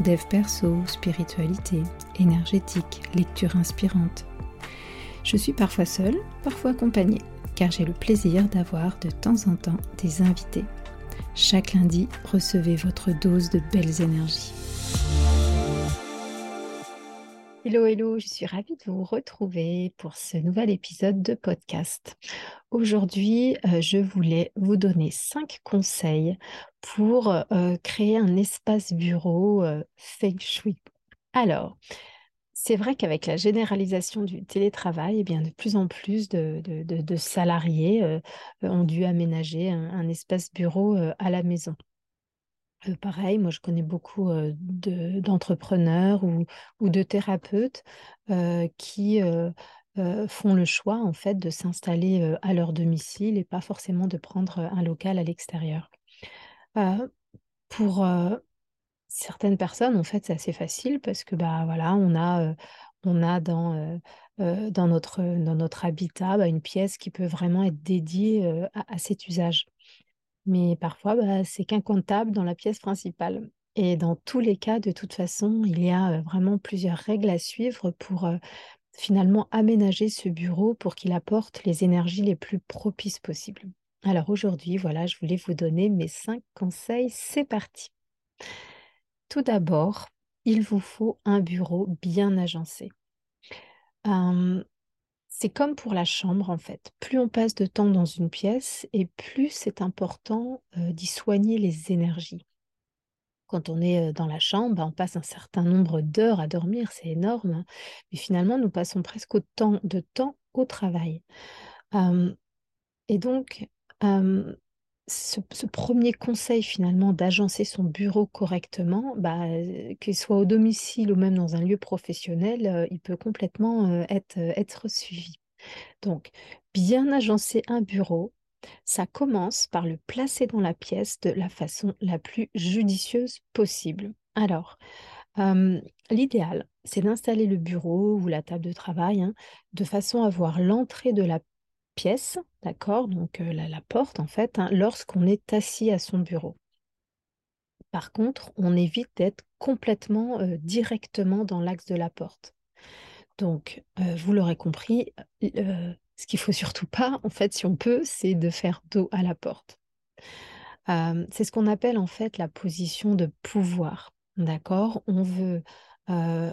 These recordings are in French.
dev perso, spiritualité, énergétique, lecture inspirante. Je suis parfois seule, parfois accompagnée, car j'ai le plaisir d'avoir de temps en temps des invités. Chaque lundi, recevez votre dose de belles énergies. Hello, hello, je suis ravie de vous retrouver pour ce nouvel épisode de podcast. Aujourd'hui, euh, je voulais vous donner cinq conseils pour euh, créer un espace bureau euh, feng shui. Alors, c'est vrai qu'avec la généralisation du télétravail, eh bien, de plus en plus de, salariés ont dû aménager un espace bureau à la maison pareil, moi je connais beaucoup d'entrepreneurs ou, de thérapeutes qui font le choix en fait de s'installer à leur domicile et pas forcément de prendre un local à l'extérieur. pour certaines personnes, en fait, c'est assez facile parce que bah voilà, on a, on a dans, dans, notre, dans notre habitat bah, une pièce qui peut vraiment être dédiée à cet usage mais parfois, bah, c'est qu'incontable dans la pièce principale. Et dans tous les cas, de toute façon, il y a vraiment plusieurs règles à suivre pour finalement aménager ce bureau pour qu'il apporte les énergies les plus propices possibles. Alors aujourd'hui, voilà, je voulais vous donner mes cinq conseils. C'est parti. Tout d'abord, il vous faut un bureau bien agencé. C'est comme pour la chambre en fait. Plus on passe de temps dans une pièce et plus c'est important d'y soigner les énergies. Quand on est dans la chambre, bah, on passe un certain nombre d'heures à dormir, c'est énorme, hein. mais finalement nous passons presque autant de temps au travail. et donc, ce, premier conseil finalement d'agencer son bureau correctement, bah, qu'il soit au domicile ou même dans un lieu professionnel, il peut complètement être, être suivi. Donc, bien agencer un bureau, ça commence par le placer dans la pièce de la façon la plus judicieuse possible. Alors, l'idéal, c'est d'installer le bureau ou la table de travail hein, de façon à voir l'entrée de la pièce, d'accord Donc la, porte, en fait, hein, lorsqu'on est assis à son bureau. Par contre, on évite d'être complètement directement dans l'axe de la porte. Donc, vous l'aurez compris, ce qu'il faut surtout pas, en fait, si on peut, c'est de faire dos à la porte. c'est ce qu'on appelle en fait la position de pouvoir. D'accord? On veut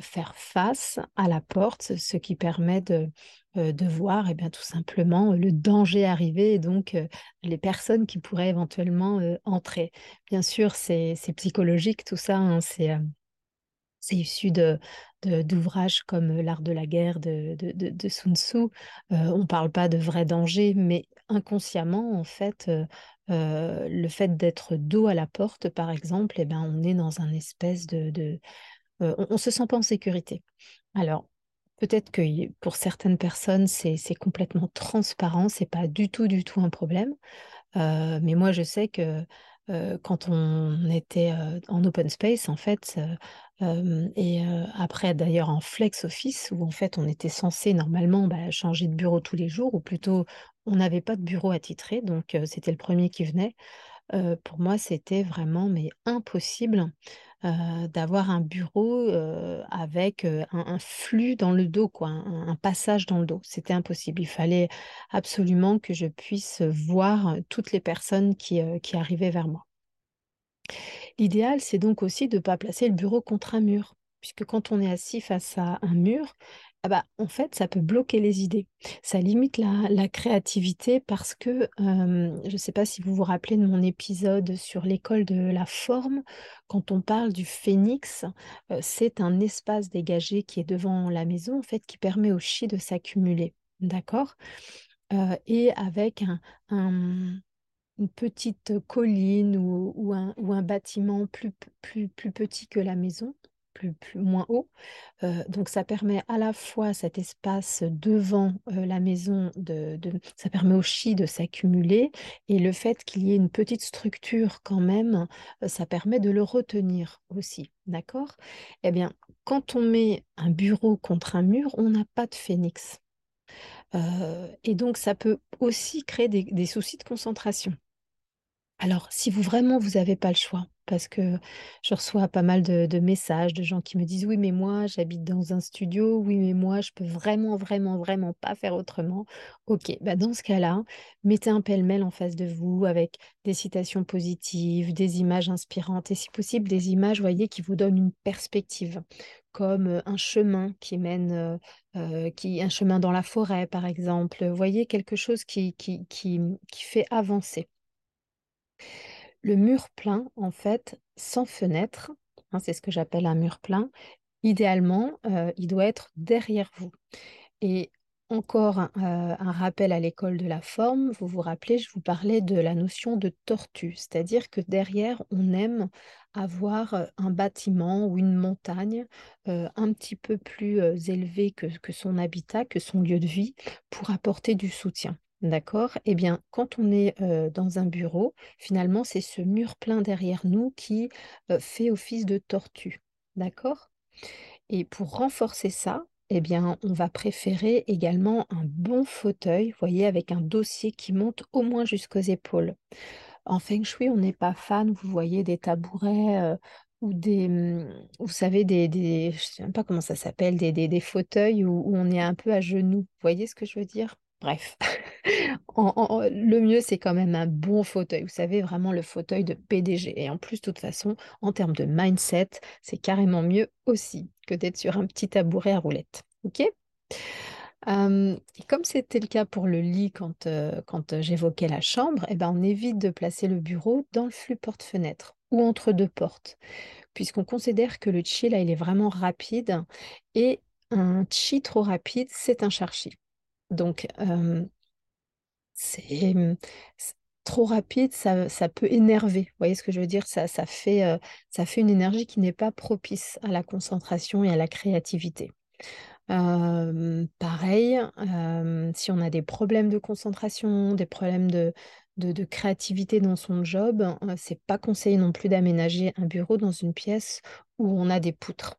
faire face à la porte, ce qui permet de, de voir eh bien, tout simplement le danger arriver et donc les personnes qui pourraient éventuellement entrer. Bien sûr, c'est psychologique tout ça, hein, c'est c'est issu de, d'ouvrages comme L'art de la guerre de, de, Sun Tzu. on ne parle pas de vrai danger, mais inconsciemment, en fait, le fait d'être dos à la porte, par exemple, eh ben, on est dans un espèce de, on ne se sent pas en sécurité. Alors, peut-être que pour certaines personnes, c'est complètement transparent, c'est pas du tout, du tout un problème. mais moi, je sais que quand on était en open space, en fait, et après d'ailleurs en flex office, où en fait on était censé normalement bah, changer de bureau tous les jours, ou plutôt on n'avait pas de bureau attitré, donc c'était le premier qui venait. pour moi, c'était vraiment mais impossible d'avoir un bureau avec un, flux dans le dos, quoi, un, passage dans le dos. C'était impossible. Il fallait absolument que je puisse voir toutes les personnes qui, qui arrivaient vers moi. L'idéal, c'est donc aussi de ne pas placer le bureau contre un mur, puisque quand on est assis face à un mur, ah bah, en fait, ça peut bloquer les idées. Ça limite la, créativité parce que, je ne sais pas si vous vous rappelez de mon épisode sur l'école de la forme, quand on parle du phénix, c'est un espace dégagé qui est devant la maison, en fait, qui permet au chi de s'accumuler. D'accord? Et avec un, une petite colline ou, un, bâtiment plus petit que la maison, plus, plus moins haut. Euh, donc ça permet à la fois cet espace devant euh, la maison, de, ça permet au chi de s'accumuler et le fait qu'il y ait une petite structure quand même, euh, ça permet de le retenir aussi. D'accord? Eh bien, quand on met un bureau contre un mur, on n'a pas de phénix. Et donc, ça peut aussi créer des, des soucis de concentration. Alors, si vous vraiment vous n'avez pas le choix, parce que je reçois pas mal de, messages de gens qui me disent oui, mais moi, j'habite dans un studio, oui, mais moi, je peux vraiment, vraiment, vraiment pas faire autrement. Ok, bah dans ce cas-là, mettez un pêle-mêle en face de vous avec des citations positives, des images inspirantes et si possible, des images, voyez, qui vous donnent une perspective, comme un chemin qui mène, qui, un chemin dans la forêt, par exemple. Voyez quelque chose qui, qui, qui, qui fait avancer. Le mur plein, en fait, sans fenêtre, hein, c'est ce que j'appelle un mur plein, idéalement, euh, il doit être derrière vous. Et encore un, euh, un rappel à l'école de la forme, vous vous rappelez, je vous parlais de la notion de tortue, c'est-à-dire que derrière, on aime avoir euh, un bâtiment ou une montagne un petit peu plus élevé que son habitat, que son lieu de vie, pour apporter du soutien. D'accord? Eh bien, quand on est dans un bureau, finalement, c'est ce mur plein derrière nous qui fait office de tortue. D'accord? Et pour renforcer ça, eh bien, on va préférer également un bon fauteuil, vous voyez, avec un dossier qui monte au moins jusqu'aux épaules. En Feng Shui, on n'est pas fan, vous voyez, des tabourets ou des, hum, vous savez, des, je ne sais même pas comment ça s'appelle, des, des, fauteuils où on est un peu à genoux. Vous voyez ce que je veux dire? Bref, Le mieux, c'est quand même un bon fauteuil. Vous savez, vraiment le fauteuil de PDG. Et en plus, de toute façon, en termes de mindset, c'est carrément mieux aussi que d'être sur un petit tabouret à roulettes. OK? Comme c'était le cas pour le lit quand, euh, quand euh, j'évoquais la chambre, eh ben, on évite de placer le bureau dans le flux porte-fenêtre ou entre deux portes, puisqu'on considère que le chi, là, il est vraiment rapide et un chi trop rapide, c'est un charchi. Donc, c'est mmh, c'est trop rapide, ça, ça peut énerver. Vous voyez ce que je veux dire? Ça, ça fait, ça fait une énergie qui n'est pas propice à la concentration et à la créativité. Pareil, si on a des problèmes de concentration, des problèmes de, de, de créativité dans son job, c'est pas conseillé non plus d'aménager un bureau dans une pièce où on a des poutres.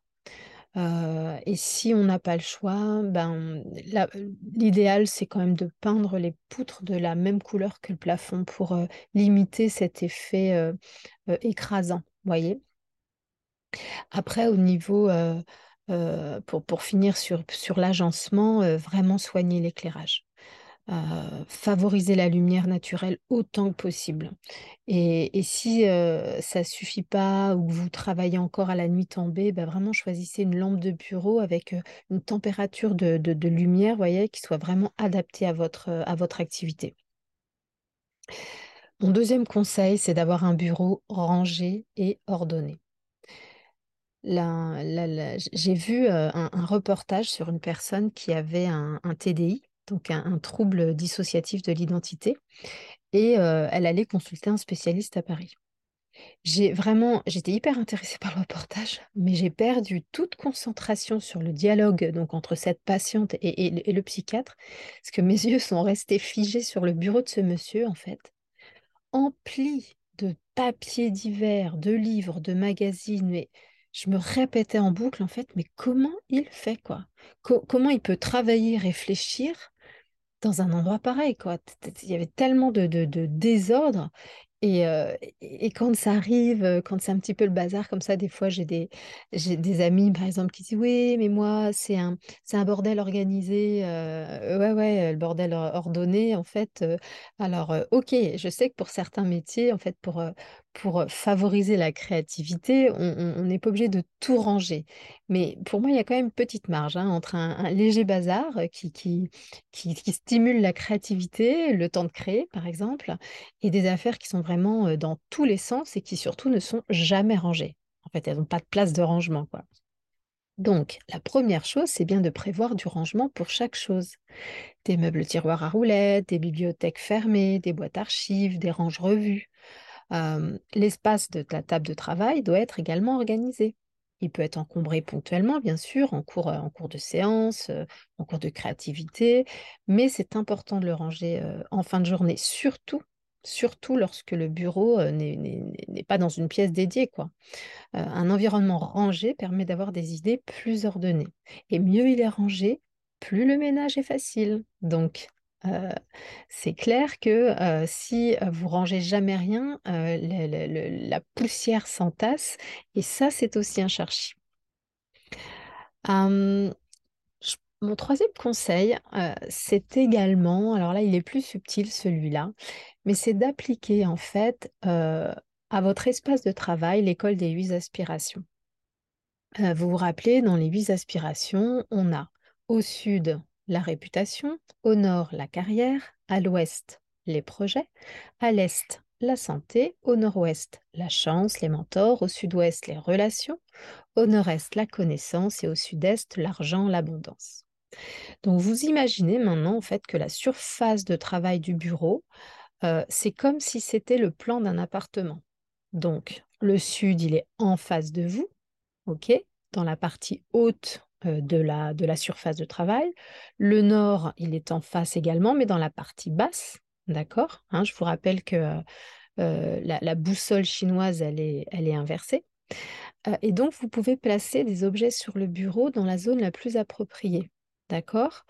Et si on n'a pas le choix, ben, l'idéal, c'est quand même de peindre les poutres de la même couleur que le plafond pour limiter cet effet écrasant. Voyez? Après, au niveau, pour, pour finir sur, sur l'agencement, vraiment soigner l'éclairage. Favoriser la lumière naturelle autant que possible. Et, si euh, ça ne suffit pas ou que vous travaillez encore à la nuit tombée, bah vraiment choisissez une lampe de bureau avec euh, une température de, lumière, voyez, qui soit vraiment adaptée à votre, euh, à votre activité. Mon deuxième conseil, c'est d'avoir un bureau rangé et ordonné. J'ai vu un, reportage sur une personne qui avait un TDI, donc un, trouble dissociatif de l'identité, et euh, elle allait consulter un spécialiste à Paris. J'ai vraiment, j'étais hyper intéressée par le reportage, mais j'ai perdu toute concentration sur le dialogue donc entre cette patiente et, et- le psychiatre, parce que mes yeux sont restés figés sur le bureau de ce monsieur, en fait, empli de papiers divers, de livres, de magazines, mais je me répétais en boucle, en fait, mais comment il fait, quoi? Co- comment il peut travailler, réfléchir dans un endroit pareil, quoi? Il y avait tellement de, de, désordre. Et, euh, et et quand ça arrive, euh, quand c'est un petit peu le bazar comme ça, des fois j'ai des, j'ai des amis par exemple qui disent oui, mais moi c'est un, c'est un bordel organisé. euh, ouais, ouais, le bordel or- ordonné en fait. alors, ok, je sais que pour certains métiers, en fait, pour, pour favoriser la créativité, on n'est pas obligé de tout ranger. Mais pour moi, il y a quand même une petite marge hein, entre un, léger bazar qui, stimule la créativité, le temps de créer par exemple et des affaires qui sont vraiment dans tous les sens et qui surtout ne sont jamais rangées. En fait, elles n'ont pas de place de rangement. Donc, la première chose, c'est bien de prévoir du rangement pour chaque chose. Des meubles tiroirs à roulettes, des bibliothèques fermées, des boîtes archives, des ranges revues. L'espace de la table de travail doit être également organisé. Il peut être encombré ponctuellement, bien sûr, en cours, en cours de séance, en cours de créativité, mais c'est important de le ranger en fin de journée, surtout, surtout lorsque le bureau n'est pas dans une pièce dédiée, quoi. un environnement rangé permet d'avoir des idées plus ordonnées. Et mieux il est rangé, plus le ménage est facile. Donc, c'est clair que si vous rangez jamais rien, la poussière s'entasse et ça, c'est aussi un cherchi. mon troisième conseil, c'est également, alors là, il est plus subtil celui-là, mais c'est d'appliquer en fait à votre espace de travail l'école des huit aspirations. vous vous rappelez, dans les huit aspirations, on a au sud la réputation, au nord la carrière, à l'ouest les projets, à l'est la santé, au nord-ouest la chance, les mentors, au sud-ouest les relations, au nord-est la connaissance et au sud-est l'argent, l'abondance. Donc vous imaginez maintenant en fait que la surface de travail du bureau, euh, c'est comme si c'était le plan d'un appartement. Donc le sud, il est en face de vous, ok, dans la partie haute de la, de la surface de travail. Le nord, il est en face également, mais dans la partie basse, d'accord hein, Je vous rappelle que euh, la, boussole chinoise, elle est, elle est inversée. Euh, et donc, vous pouvez placer des objets sur le bureau dans la zone la plus appropriée, d'accord?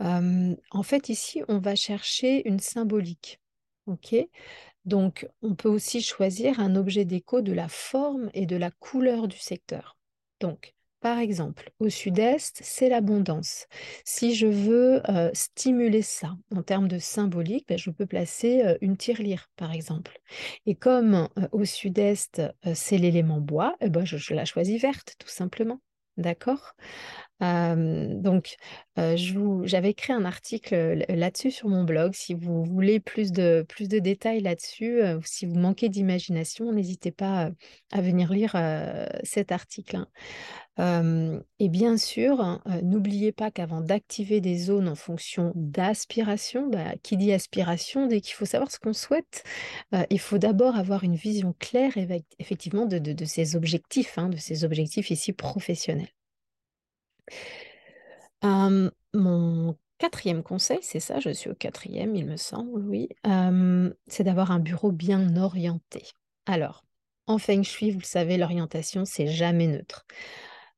En fait, ici, on va chercher une symbolique, ok? Donc, on peut aussi choisir un objet déco de la forme et de la couleur du secteur. Donc, par exemple, au sud-est, c'est l'abondance. Si je veux stimuler ça en termes de symbolique, ben, je peux placer une tirelire, par exemple. Et comme au sud-est, c'est l'élément bois, eh ben, je, la choisis verte, tout simplement. D'accord? Donc, j'avais écrit un article là-dessus sur mon blog. Si vous voulez plus de, plus de détails là-dessus, si vous manquez d'imagination, n'hésitez pas à venir lire cet article. Hein. Et bien sûr, hein, n'oubliez pas qu'avant d'activer des zones en fonction d'aspiration, bah, qui dit aspiration, dès qu'il faut savoir ce qu'on souhaite, il faut d'abord avoir une vision claire effectivement de, ces objectifs, hein, de ces objectifs ici professionnels mon quatrième conseil, c'est ça, je suis au quatrième, il me semble, oui, c'est d'avoir un bureau bien orienté. Alors, en Feng Shui, vous le savez, l'orientation, c'est jamais neutre.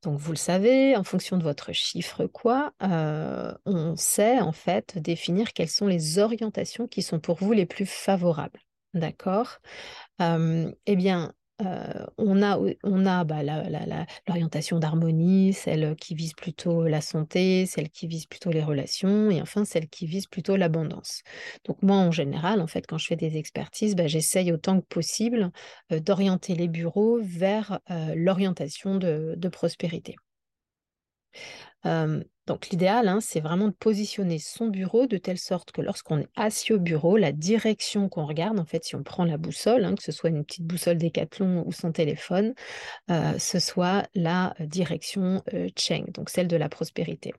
Donc, vous le savez, en fonction de votre chiffre quoi, on sait en fait définir quelles sont les orientations qui sont pour vous les plus favorables. D'accord? Eh bien, on a, bah, l'orientation d'harmonie, celle qui vise plutôt la santé, celle qui vise plutôt les relations, et enfin celle qui vise plutôt l'abondance. Donc moi, en général, en fait, quand je fais des expertises, bah, j'essaye autant que possible d'orienter les bureaux vers l'orientation de prospérité donc l'idéal, hein, c'est vraiment de positionner son bureau de telle sorte que lorsqu'on est assis au bureau, la direction qu'on regarde, en fait, si on prend la boussole, hein, que ce soit une petite boussole Décathlon ou son téléphone, ce soit la direction Cheng, donc celle de la prospérité.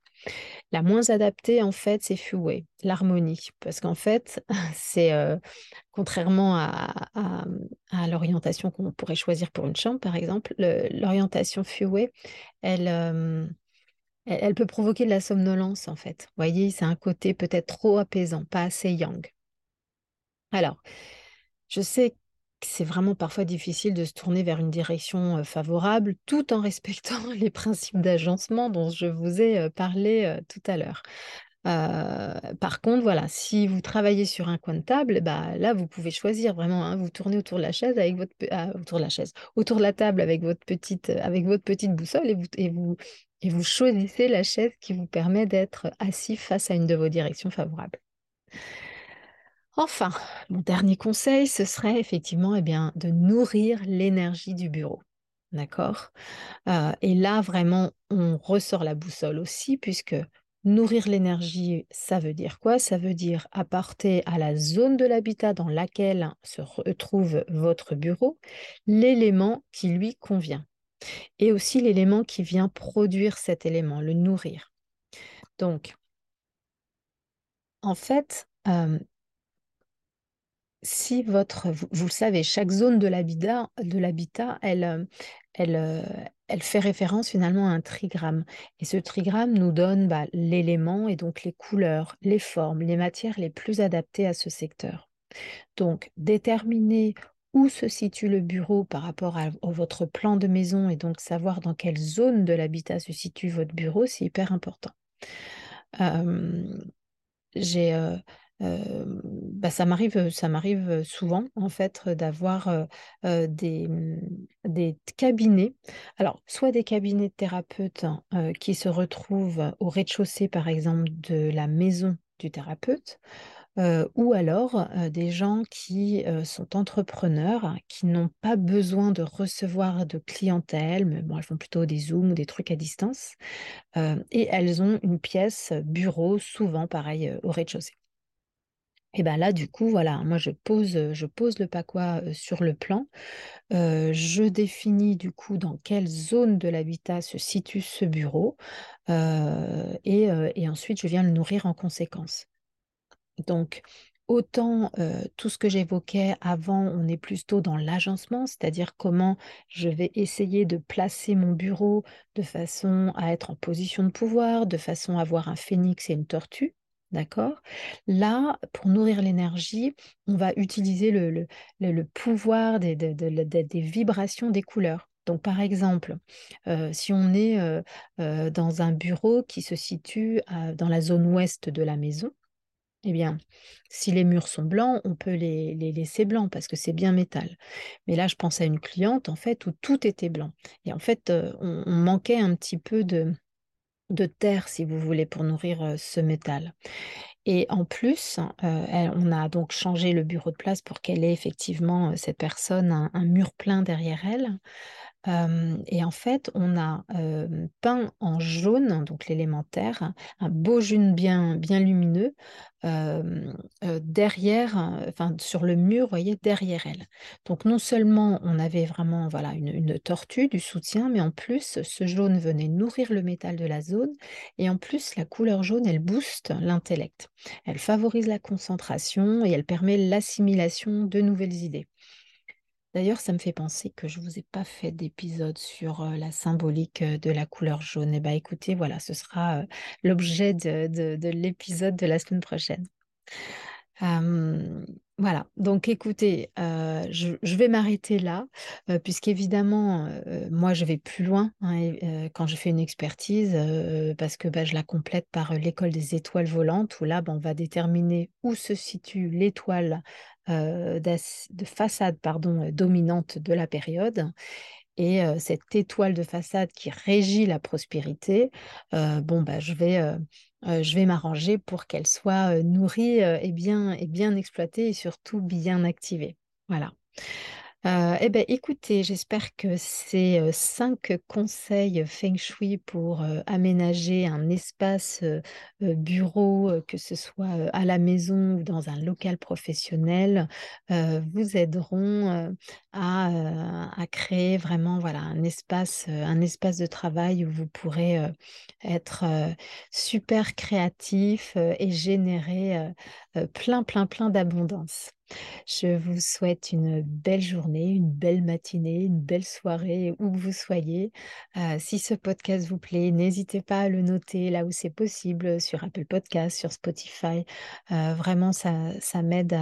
La moins adaptée, en fait, c'est Fuwei, l'harmonie, parce qu'en fait, c'est contrairement à, à l'orientation qu'on pourrait choisir pour une chambre, par exemple, l'orientation Fuwei, elle elle, peut provoquer de la somnolence, en fait. Vous voyez, c'est un côté peut-être trop apaisant, pas assez yang. Alors, je sais que c'est vraiment parfois difficile de se tourner vers une direction favorable tout en respectant les principes d'agencement dont je vous ai parlé tout à l'heure. Par contre, voilà, si vous travaillez sur un coin de table, bah, là, vous pouvez choisir vraiment. Hein, vous tournez autour de la chaise avec votre ah, autour de la chaise, autour de la table avec votre petite avec votre petite boussole et vous et vous et vous choisissez la chaise qui vous permet d'être assis face à une de vos directions favorables. Enfin, mon dernier conseil, ce serait effectivement eh bien, de nourrir l'énergie du bureau. D'accord? Et là, vraiment, on ressort la boussole aussi, puisque nourrir l'énergie, ça veut dire quoi? Ça veut dire apporter à la zone de l'habitat dans laquelle se retrouve votre bureau l'élément qui lui convient. et aussi l'élément qui vient produire cet élément, le nourrir. Donc, en fait, si votre, vous, le savez, chaque zone de l'habitat, de l'habitat, elle, elle, elle fait référence finalement à un trigramme. Et ce trigramme nous donne bah, l'élément et donc les couleurs, les formes, les matières les plus adaptées à ce secteur. Donc, déterminer où se situe le bureau par rapport à, votre plan de maison et donc savoir dans quelle zone de l'habitat se situe votre bureau, c'est hyper important. j'ai bah, ça m'arrive, ça m'arrive souvent en fait d'avoir des, des cabinets. Alors, soit des cabinets de thérapeutes hein, qui se retrouvent au rez-de-chaussée, par exemple, de la maison du thérapeute, ou alors des gens qui sont entrepreneurs, qui n'ont pas besoin de recevoir de clientèle, mais bon, elles font plutôt des zooms ou des trucs à distance, et elles ont une pièce bureau, souvent pareil, au rez-de-chaussée. Et bien là, du coup, voilà, moi je pose, pose le paquois sur le plan. je définis du coup dans quelle zone de l'habitat se situe ce bureau. et, et, ensuite, je viens le nourrir en conséquence. Donc, autant tout ce que j'évoquais avant, on est plutôt dans l'agencement, c'est-à-dire comment je vais essayer de placer mon bureau de façon à être en position de pouvoir, de façon à avoir un phénix et une tortue. D'accord? Là, pour nourrir l'énergie, on va utiliser le, le, pouvoir des, des, vibrations des couleurs. Donc, par exemple, euh, si on est euh, euh, dans un bureau qui se situe dans la zone ouest de la maison, eh bien, si les murs sont blancs, on peut les, les laisser blancs parce que c'est bien métal. Mais là, je pense à une cliente, en fait, où tout était blanc. Et en fait, on manquait un petit peu de, de terre, si vous voulez, pour nourrir ce métal. Et en plus, on a donc changé le bureau de place pour qu'elle ait effectivement, cette personne, un mur plein derrière elle et en fait, on a peint en jaune, donc l'élémentaire, un beau jaune bien, bien lumineux derrière, enfin sur le mur, vous voyez, derrière elle. Donc non seulement on avait vraiment voilà une, une, tortue du soutien, mais en plus ce jaune venait nourrir le métal de la zone. Et en plus, la couleur jaune, elle booste l'intellect. Elle favorise la concentration et elle permet l'assimilation de nouvelles idées. D'ailleurs, ça me fait penser que je ne vous ai pas fait d'épisode sur la symbolique de la couleur jaune. Et eh bien, écoutez, voilà, ce sera l'objet de, l'épisode de la semaine prochaine. voilà, donc écoutez, je, vais m'arrêter là, puisqu'évidemment, moi, je vais plus loin hein, quand je fais une expertise, parce que bah, je la complète par l'école des étoiles volantes, où là, bah, on va déterminer où se situe l'étoile euh, de façade pardon, euh, dominante de la période. Et euh, cette étoile de façade qui régit la prospérité, bon, bah, je vais, je vais m'arranger pour qu'elle soit nourrie et, bien, et bien exploitée et surtout bien activée. Voilà. Euh, eh bien, écoutez, j'espère que ces cinq conseils Feng Shui pour aménager un espace bureau, que ce soit à la maison ou dans un local professionnel, vous aideront à, créer vraiment voilà, un, espace, un espace de travail où vous pourrez être super créatif et générer plein, plein, plein d'abondance. Je vous souhaite une belle journée, une belle matinée, une belle soirée, où que vous soyez. si ce podcast vous plaît, n'hésitez pas à le noter là où c'est possible, sur Apple Podcast, sur Spotify. vraiment, ça, ça m'aide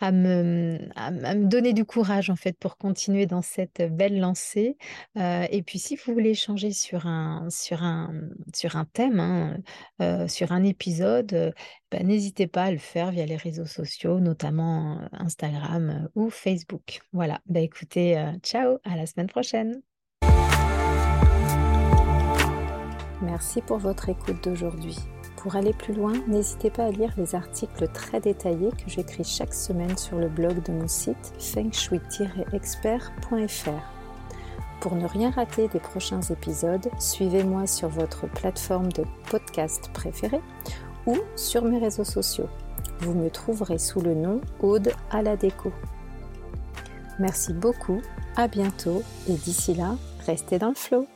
à, me, donner du courage en fait pour continuer dans cette belle lancée. et puis, si vous voulez échanger sur un, sur un, sur un thème, hein, sur un épisode, bah, n'hésitez pas à le faire via les réseaux sociaux, notamment Instagram ou Facebook. Voilà, bah, écoutez, ciao, à la semaine prochaine. Merci pour votre écoute d'aujourd'hui. Pour aller plus loin, n'hésitez pas à lire les articles très détaillés que j'écris chaque semaine sur le blog de mon site fengshui-expert.fr. Pour ne rien rater des prochains épisodes, suivez-moi sur votre plateforme de podcast préférée ou sur mes réseaux sociaux. Vous me trouverez sous le nom Aude à la déco. Merci beaucoup, à bientôt et d'ici là, restez dans le flow.